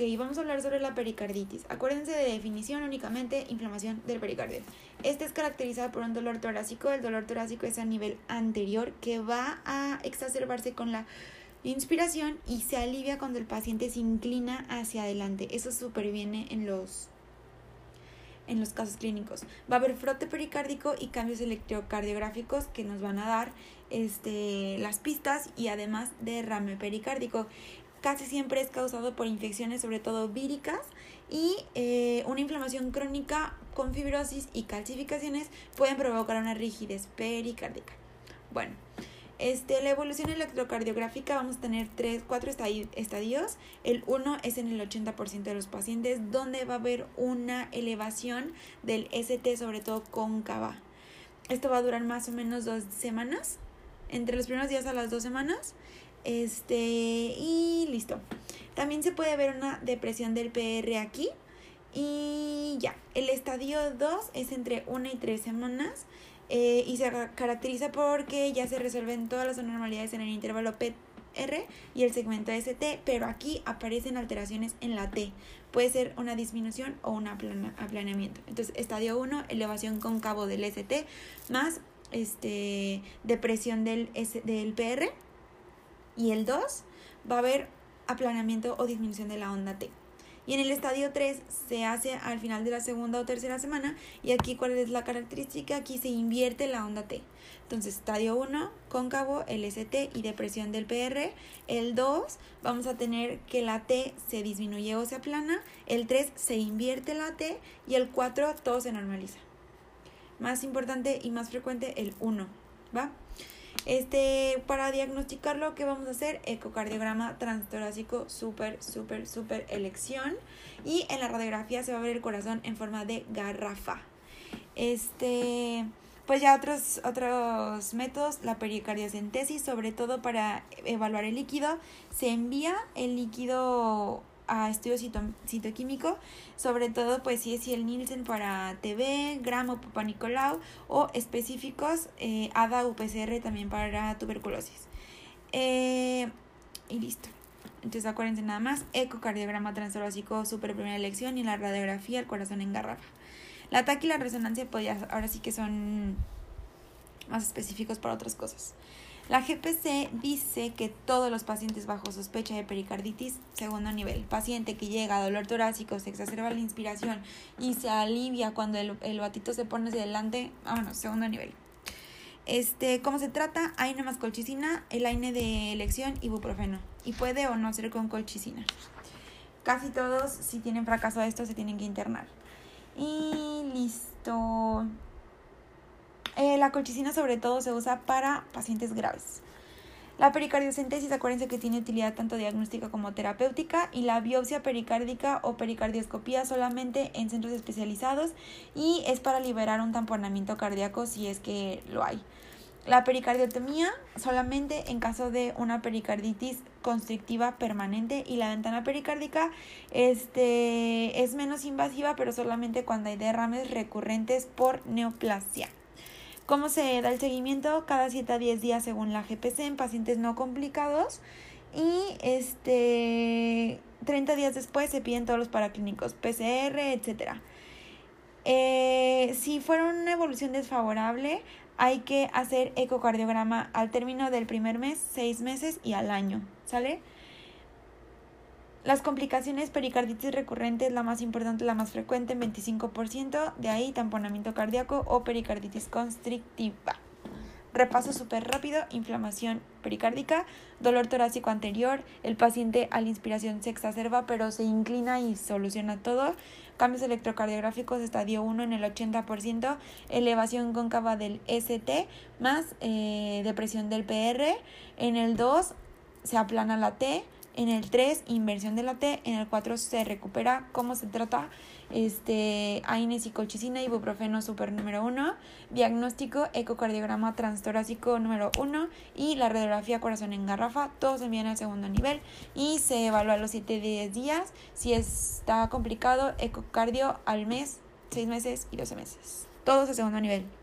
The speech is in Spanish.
Ok, vamos a hablar sobre la pericarditis. Acuérdense de definición únicamente inflamación del pericardio. Este es caracterizado por un dolor torácico. El dolor torácico es a nivel anterior que va a exacerbarse con la inspiración y se alivia cuando el paciente se inclina hacia adelante. Eso superviene en los en los casos clínicos. Va a haber frote pericárdico y cambios electrocardiográficos que nos van a dar este, las pistas y además derrame pericárdico. Casi siempre es causado por infecciones, sobre todo víricas, y eh, una inflamación crónica con fibrosis y calcificaciones pueden provocar una rigidez pericárdica. Bueno, este, la evolución electrocardiográfica vamos a tener tres, cuatro estadios. El 1 es en el 80% de los pacientes donde va a haber una elevación del ST, sobre todo cóncava. Esto va a durar más o menos dos semanas, entre los primeros días a las dos semanas. Este, y listo. También se puede ver una depresión del PR aquí. Y ya, el estadio 2 es entre una y tres semanas. Eh, y se caracteriza porque ya se resuelven todas las anormalidades en el intervalo PR y el segmento ST, pero aquí aparecen alteraciones en la T. Puede ser una disminución o un aplaneamiento. Entonces, estadio 1, elevación cóncavo del ST más este, depresión del, S, del PR. Y el 2 va a haber aplanamiento o disminución de la onda T. Y en el estadio 3 se hace al final de la segunda o tercera semana. Y aquí, ¿cuál es la característica? Aquí se invierte la onda T. Entonces, estadio 1, cóncavo, LST y depresión del PR. El 2, vamos a tener que la T se disminuye o se aplana. El 3, se invierte la T. Y el 4, todo se normaliza. Más importante y más frecuente, el 1. ¿Va? Este, para diagnosticarlo, ¿qué vamos a hacer? Ecocardiograma transtorácico, súper, súper, súper elección. Y en la radiografía se va a ver el corazón en forma de garrafa. Este, pues ya otros, otros métodos, la pericardiocentesis, sobre todo para evaluar el líquido. Se envía el líquido a estudio citoquímico, sobre todo pues si es el Nielsen para TB, gramo Papa Nicolau o específicos eh, ADA UPCR también para tuberculosis. Eh, y listo. Entonces acuérdense nada más, ecocardiograma transtorácico, super primera elección y la radiografía, el corazón en garrafa. La ataque y la resonancia pues ahora sí que son más específicos para otras cosas. La GPC dice que todos los pacientes bajo sospecha de pericarditis segundo nivel, paciente que llega a dolor torácico, se exacerba la inspiración y se alivia cuando el, el batito se pone hacia adelante, vámonos, segundo nivel. Este, ¿cómo se trata? AINE más colchicina, el AINE de elección, ibuprofeno. Y puede o no ser con colchicina. Casi todos, si tienen fracaso a esto, se tienen que internar. Y listo. Eh, la colchicina sobre todo se usa para pacientes graves. La pericardiocentesis, acuérdense que tiene utilidad tanto diagnóstica como terapéutica y la biopsia pericárdica o pericardioscopía solamente en centros especializados y es para liberar un tamponamiento cardíaco si es que lo hay. La pericardiotomía solamente en caso de una pericarditis constrictiva permanente y la ventana pericárdica este, es menos invasiva pero solamente cuando hay derrames recurrentes por neoplasia. ¿Cómo se da el seguimiento? Cada 7 a 10 días según la GPC en pacientes no complicados. Y este 30 días después se piden todos los paraclínicos, PCR, etc. Eh, si fuera una evolución desfavorable, hay que hacer ecocardiograma al término del primer mes, 6 meses y al año. ¿Sale? Las complicaciones pericarditis recurrente es la más importante, la más frecuente en 25%, de ahí tamponamiento cardíaco o pericarditis constrictiva. Repaso súper rápido, inflamación pericárdica, dolor torácico anterior, el paciente a la inspiración se exacerba pero se inclina y soluciona todo, cambios electrocardiográficos estadio 1 en el 80%, elevación cóncava del ST más eh, depresión del PR, en el 2 se aplana la T, en el 3, inversión de la T. En el 4, se recupera. ¿Cómo se trata? Este, AINES y colchicina, ibuprofeno super número 1. Diagnóstico, ecocardiograma transtorácico número 1. Y la radiografía corazón en garrafa. Todos se envían al segundo nivel. Y se evalúa los 7 10 días. Si está complicado, ecocardio al mes, 6 meses y 12 meses. Todos al segundo nivel.